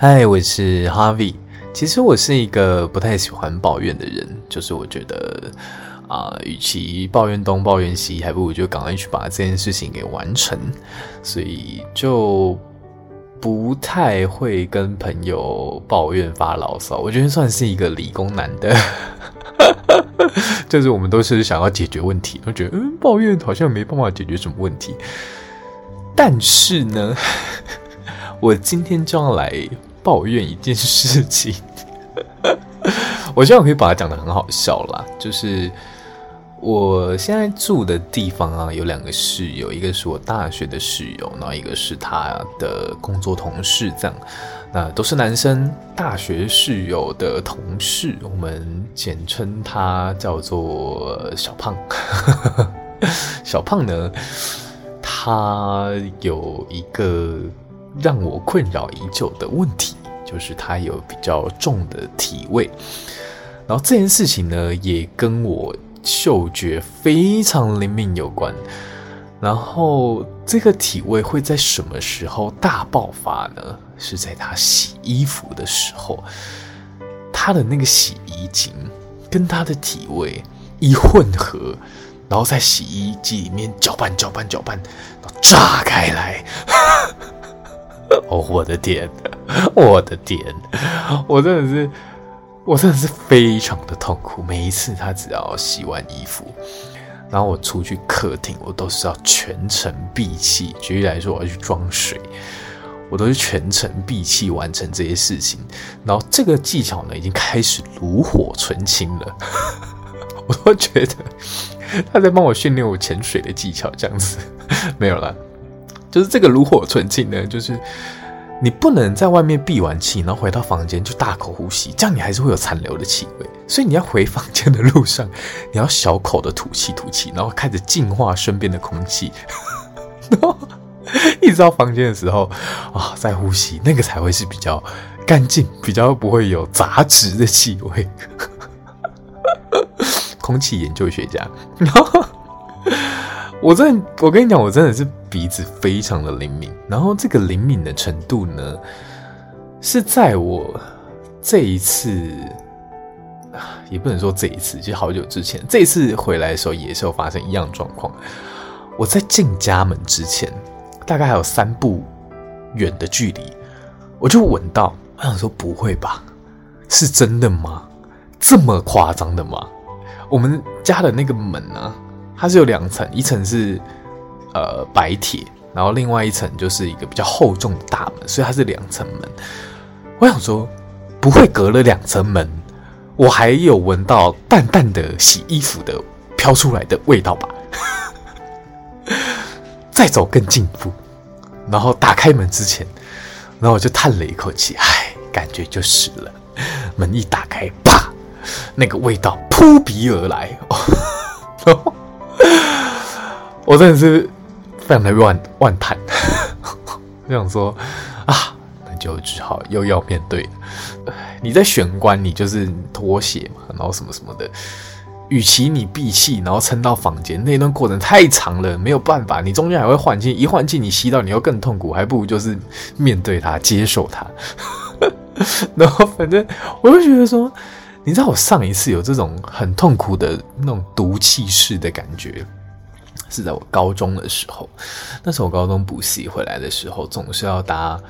嗨，我是 Harvie。其实我是一个不太喜欢抱怨的人，就是我觉得啊、与其抱怨东抱怨西，还不如就赶快去把这件事情给完成。所以就不太会跟朋友抱怨发牢骚。我觉得算是一个理工男的，就是我们都是想要解决问题，我觉得嗯，抱怨好像没办法解决什么问题。但是呢，我今天就要来。抱怨一件事情，我希望可以把它讲得很好笑啦。就是我现在住的地方啊，有两个室友，一个是我大学的室友，然后一个是他的工作同事，这样，那都是男生。大学室友的同事，我们简称他叫做小胖。小胖呢，他有一个让我困扰已久的问题。就是他有比较重的体味，然后这件事情呢，也跟我嗅觉非常灵敏有关。然后这个体味会在什么时候大爆发呢？是在他洗衣服的时候，他的那个洗衣精跟他的体味一混合，然后在洗衣机里面搅拌、搅拌、搅拌，然后炸开来。哦，我的天！我的天，我真的是，我真的是非常的痛苦。每一次他只要洗完衣服，然后我出去客厅，我都是要全程闭气。举例来说，我要去装水，我都是全程闭气完成这些事情。然后这个技巧呢，已经开始炉火纯青了。我都觉得他在帮我训练我潜水的技巧，这样子没有了。就是这个炉火纯青呢，就是。你不能在外面闭完气，然后回到房间就大口呼吸，这样你还是会有残留的气味。所以你要回房间的路上，你要小口的吐气吐气，然后开始净化身边的空气。一直到房间的时候啊，再呼吸，那个才会是比较干净，比较不会有杂质的气味。空气研究学家。我真的，我跟你讲，我真的是鼻子非常的灵敏。然后这个灵敏的程度呢，是在我这一次，也不能说这一次，就好久之前，这一次回来的时候也是有发生一样状况。我在进家门之前，大概还有三步远的距离，我就闻到，我想说不会吧？是真的吗？这么夸张的吗？我们家的那个门啊。它是有两层，一层是呃白铁，然后另外一层就是一个比较厚重的大门，所以它是两层门。我想说，不会隔了两层门，我还有闻到淡淡的洗衣服的飘出来的味道吧？再走更进一步，然后打开门之前，然后我就叹了一口气，唉，感觉就是了。门一打开，啪，那个味道扑鼻而来，然后。我真的是非常的万万叹，我想说啊，那就只好又要面对。你在玄关，你就是脱鞋嘛，然后什么什么的。与其你闭气，然后撑到房间，那段过程太长了，没有办法。你中间还会换气，一换气你吸到，你又更痛苦，还不如就是面对它，接受它。然后反正我就觉得说，你知道我上一次有这种很痛苦的那种毒气室的感觉。是在我高中的时候，那时候我高中补习回来的时候，总是要搭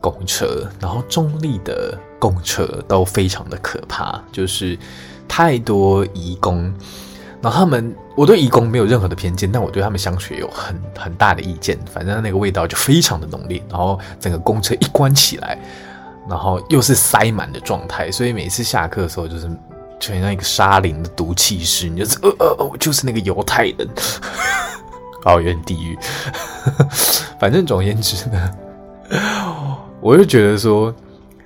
公车，然后中坜的公车都非常的可怕，就是太多移工，然后他们，我对移工没有任何的偏见，但我对他们香水有很很大的意见，反正那个味道就非常的浓烈，然后整个公车一关起来，然后又是塞满的状态，所以每次下课的时候就是。就像一个沙林的毒气室，你就是呃呃呃，就是那个犹太人，好 有点地狱。反正总而言之呢，我就觉得说，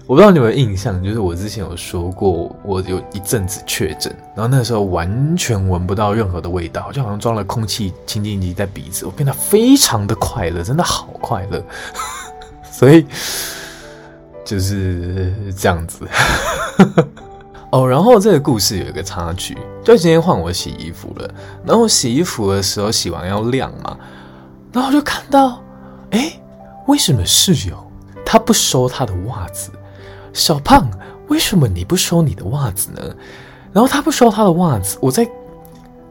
我不知道你有没有印象，就是我之前有说过，我有一阵子确诊，然后那时候完全闻不到任何的味道，就好像装了空气清净机在鼻子，我变得非常的快乐，真的好快乐。所以就是这样子。哦，然后这个故事有一个插曲，就今天换我洗衣服了，然后洗衣服的时候洗完要晾嘛，然后就看到，哎，为什么室友他不收他的袜子。小胖，为什么你不收你的袜子呢？然后他不收他的袜子，我在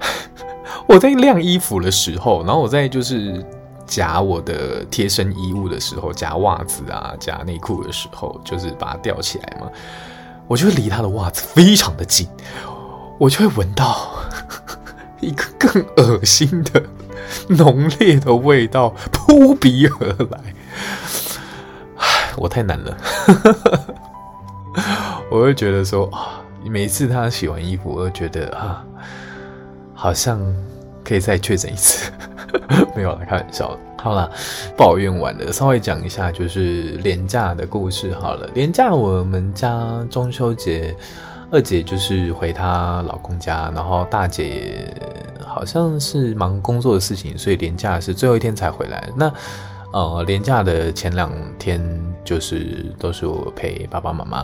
我在晾衣服的时候，然后我在就是夹我的贴身衣物的时候，夹袜子啊，夹内裤的时候，就是把它吊起来嘛，我就会离他的袜子非常的近，我就会闻到一个更恶心的浓烈的味道扑鼻而来，唉，我太难了。我会觉得说啊，每次他洗完衣服，我都觉得啊，好像可以再确诊一次。没有啦，开玩笑的。好了，抱怨完了，稍微讲一下就是连假的故事。好了，连假我们家中秋节，二姐就是回她老公家，然后大姐好像是忙工作的事情，所以连假是最后一天才回来。那呃，连假的前两天就是都是我陪爸爸妈妈。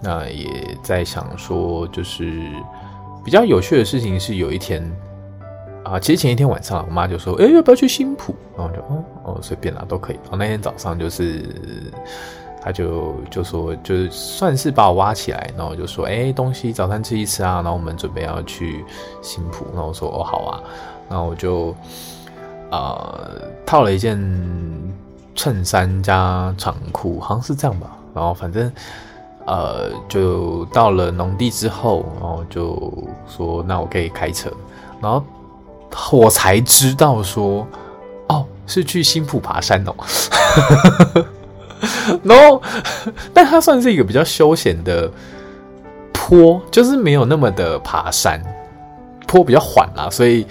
那也在想说，就是比较有趣的事情是，有一天啊，其实前一天晚上，我妈就说：“哎，要不要去新埔？”然后我就哦哦，随便啦，都可以。然后那天早上就是，她就就说，就算是把我挖起来，然后我就说：“哎，东西早餐吃一吃啊。”然后我们准备要去新埔，然后我说：“哦，好啊。”然后我就。啊、套了一件衬衫加长裤，好像是这样吧。然后反正，呃，就到了农地之后，然后就说那我可以开车。然后我才知道说，哦，是去新埔爬山哦。然后，但它算是一个比较休闲的坡，就是没有那么的爬山，坡比较缓啦，所以。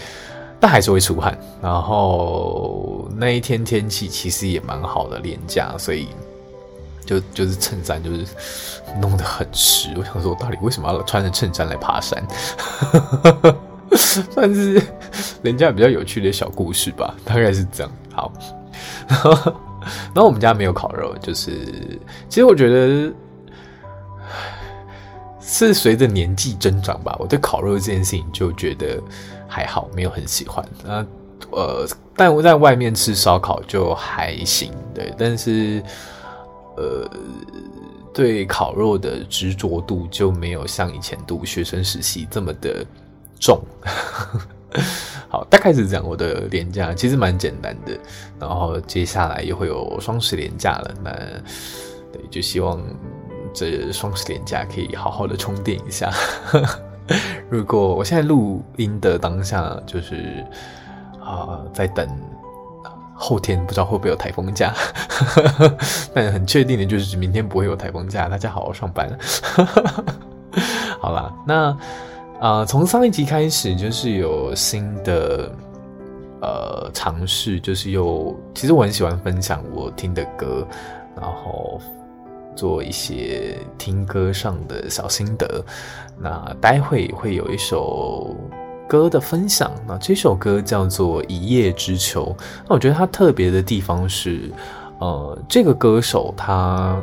但还是会出汗，然后那一天天气其实也蛮好的，连假，所以就就是衬衫就是弄得很湿。我想说，我到底为什么要穿着衬衫来爬山？算是人家比较有趣的小故事吧，大概是这样。好，然后，我们家没有烤肉，就是其实我觉得是随着年纪增长吧，我对烤肉这件事情就觉得。还好，没有很喜欢。那呃，但我在外面吃烧烤就还行，对。但是呃，对烤肉的执着度就没有像以前读学生时期这么的重。好，大概是这样。我的连假其实蛮简单的，然后接下来又会有双十连假了。那对，就希望这双十连假可以好好的充电一下。如果我现在录音的当下，就是啊、在等后天，不知道会不会有台风假，但很确定的就是明天不会有台风假，大家好好上班。好啦，那、呃，从上一集开始就是有新的呃尝试，就是有其实我很喜欢分享我听的歌，然后。做一些听歌上的小心得，那待会会有一首歌的分享，那这首歌叫做《一叶知秋》。那我觉得它特别的地方是，呃，这个歌手他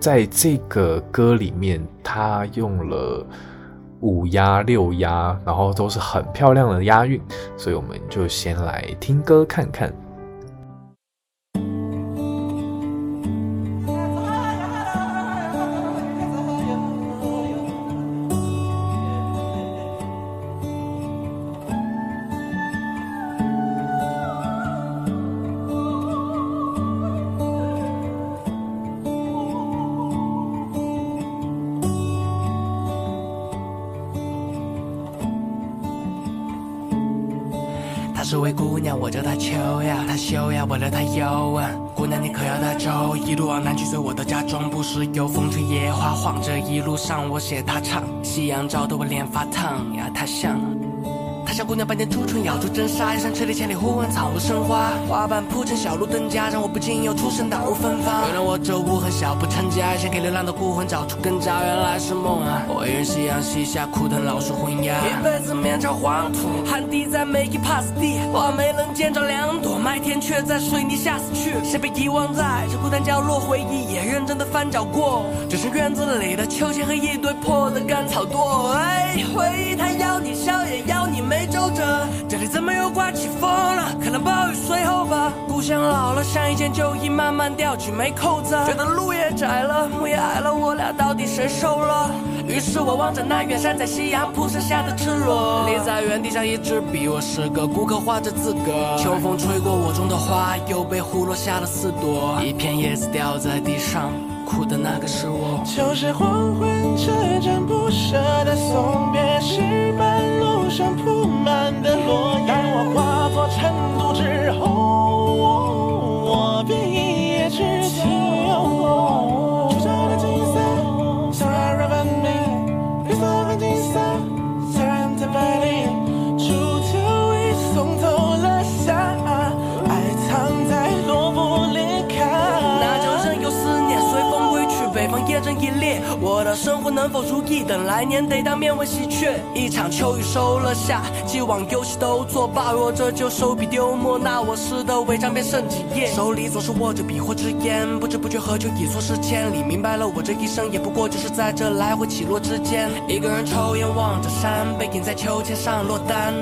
在这个歌里面，他用了五押六押，然后都是很漂亮的押韵，所以我们就先来听歌看看。是位姑娘，我叫她秋呀，她羞呀，我叫她忧啊。姑娘，你可要带粥，一路往南去，随我到家中，不时有风吹野花晃。这一路上我写她唱，夕阳照得我脸发烫呀，她像。小姑娘半点初春，咬出真沙，一扇吹来千里呼唤，草木生花，花瓣铺成小路灯家，让我不禁又出神，大雾芬芳。原来我这无痕小不成家，想给流浪的孤魂找出根扎，原来是梦啊！我一人夕阳西下，枯藤老树昏鸦，一辈子面朝黄土，汗滴在每一帕斯地，花没能见着两朵，麦田却在水泥下死去，谁被遗忘在这孤单角落？回忆也认真的翻找过，只剩院子里的秋千和一堆破的干草垛。哎，回忆它要你笑，也要你没。皱褶，这里怎么又刮起风了？可能暴雨随后吧。故乡老了，像一件旧衣，慢慢掉去没扣子。觉得路也窄了，路也矮了，我俩到底谁瘦了？于是我望着那远山，在夕阳铺设下的赤裸。立在原地像一支笔，我是个顾客，画着自个。秋风吹过我种的花，又被呼落下了四朵。一片叶子掉在地上，哭的那个是我。旧时黄昏，车站不舍的送别，石板路上铺满的落叶。当我化作尘土之后，我便一叶等来年得当面问喜鹊。一场秋雨收了夏，既往游戏都作罢。若这就手笔丢墨，那我诗的违章便剩几页。手里总是握着笔或支烟，不知不觉喝酒已错失千里。明白了，我这一生也不过就是在这来回起落之间。一个人抽烟望着山，背影在秋千上落单。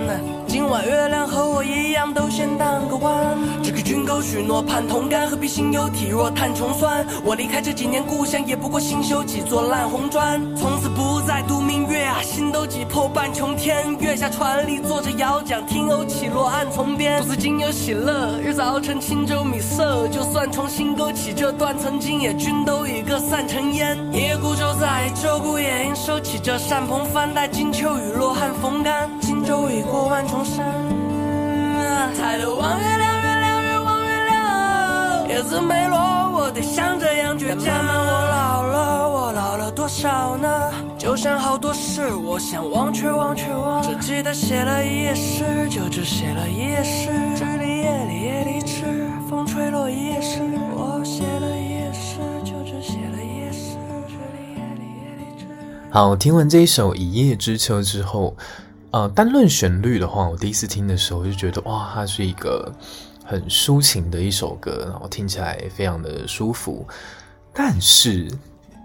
今晚月亮和我一样，都先当个弯。只给军狗许诺盼同甘，何必心有体弱叹穷酸？我离开这几年故乡，也不过新修几座烂红砖。从此不不再读明月啊，心都挤破半穹天。月下船里坐着摇桨，听鸥起落岸从边。独自今有喜乐，日子熬成清粥米色。就算重新勾起这段曾经，也均都已各散成烟。一孤舟在，舟鼓夜莺收起这扇篷帆，待金秋雨落汉风干。轻舟已过万重山，抬头望月亮，月亮月望月亮。叶子没落，我得像这样倔强。慢慢我老了，我老了多少呢？就像好多事，我想忘却忘却忘。只记得写了一页诗，就只写了一页诗。这里夜里夜里知，风吹落一页诗。我写了一页诗，就只写了一页诗。这里夜里夜里知。好，听完这一首《一叶知秋》之后。呃，单论旋律的话，我第一次听的时候就觉得，哇，它是一个很抒情的一首歌，然后听起来非常的舒服。但是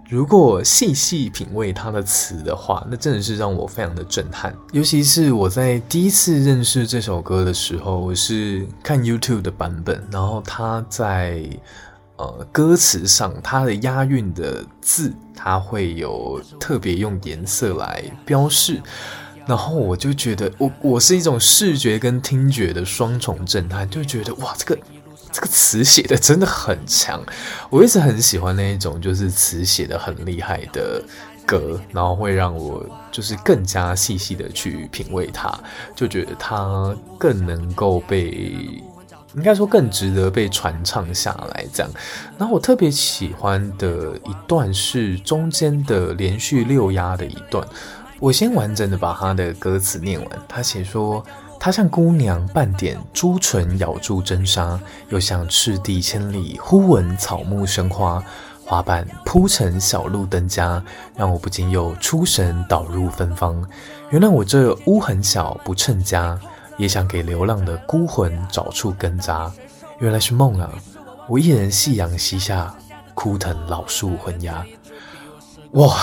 如果细细品味它的词的话，那真的是让我非常的震撼。尤其是我在第一次认识这首歌的时候，我是看 YouTube 的版本，然后它在呃歌词上，它的押韵的字，它会有特别用颜色来标示。然后我就觉得，我我是一种视觉跟听觉的双重震撼，就觉得哇，这个这个词写的真的很强。我一直很喜欢那一种，就是词写的很厉害的歌，然后会让我就是更加细细的去品味它，就觉得它更能够被，应该说更值得被传唱下来这样。然后我特别喜欢的一段是中间的连续六押的一段。我先完整的把他的歌词念完。他写说：“他像姑娘半点朱唇咬住针纱，又像赤地千里忽闻草木生花。花瓣铺成小路灯家，让我不禁又出神倒入芬芳。原来我这屋很小不称家，也想给流浪的孤魂找处根扎。原来是梦啊！我一人夕阳西下，枯藤老树昏鸦。”哇，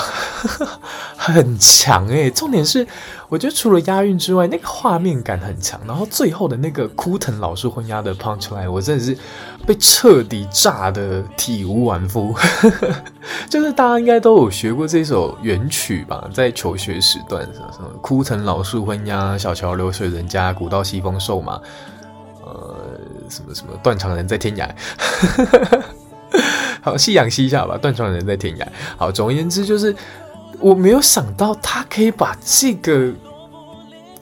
很强诶，重点是，我觉得除了押韵之外，那个画面感很强。然后最后的那个枯藤老树昏鸦的 punchline，我真的是被彻底炸得体无完肤。就是大家应该都有学过这首原曲吧，在求学时段什么什么枯藤老树昏鸦，小桥流水人家，古道西风瘦马，呃，什么什么断肠人在天涯。好，夕阳西下吧，断肠人在天涯。好，总而言之，就是我没有想到他可以把这个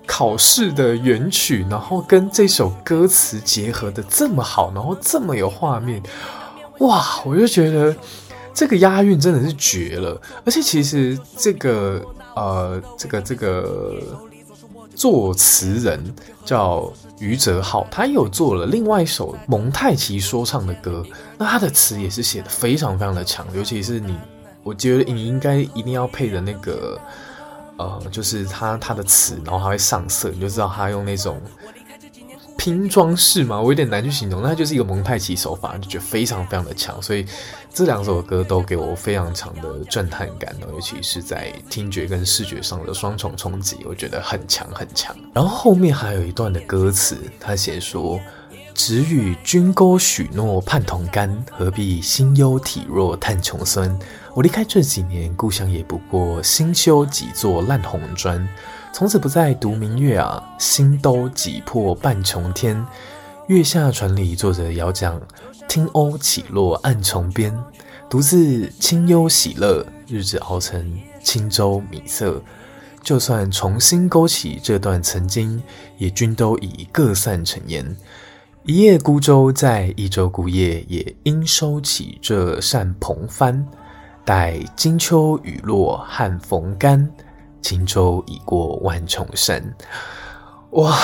考试的原曲，然后跟这首歌词结合的这么好，然后这么有画面，哇！我就觉得这个押韵真的是绝了。而且其实这个呃，这个这个作词人叫。余泽浩，他有做了另外一首蒙太奇说唱的歌，那他的词也是写的非常非常的强，尤其是你，我觉得你应该一定要配的那个，呃，就是他他的词，然后他会上色，你就知道他用那种。拼装式嘛，我有点难去形容，那就是一个蒙太奇手法，就觉得非常非常的强，所以这两首歌都给我非常强的震撼感，尤其是在听觉跟视觉上的双重冲击，我觉得很强很强。然后后面还有一段的歌词，他写说：“只与君勾许诺盼同甘，何必心忧体弱叹穷酸？我离开这几年，故乡也不过新修几座烂红砖。从此不再独明月啊，心都挤破半穹天。月下船里坐着遥桨，听鸥起落暗丛边。独自清幽喜乐，日子熬成轻舟米色。就算重新勾起这段曾经，也均都已各散成烟。一叶孤舟在，一舟孤叶，也应收起这扇蓬帆。待金秋雨落汉逢干，轻舟已过万重山。哇，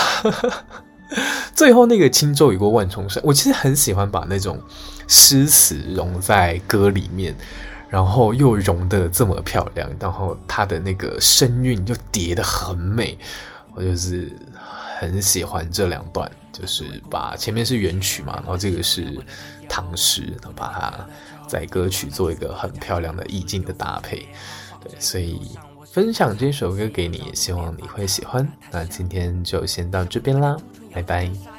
最后那个轻舟已过万重山，我其实很喜欢把那种诗词融在歌里面，然后又融得这么漂亮，然后它的那个声韵又叠得很美，我就是很喜欢这两段，就是把前面是元曲嘛，然后这个是唐诗，然后把它。在歌曲做一个很漂亮的意境的搭配，对，所以分享这首歌给你，希望你会喜欢。那今天就先到这边啦，拜拜。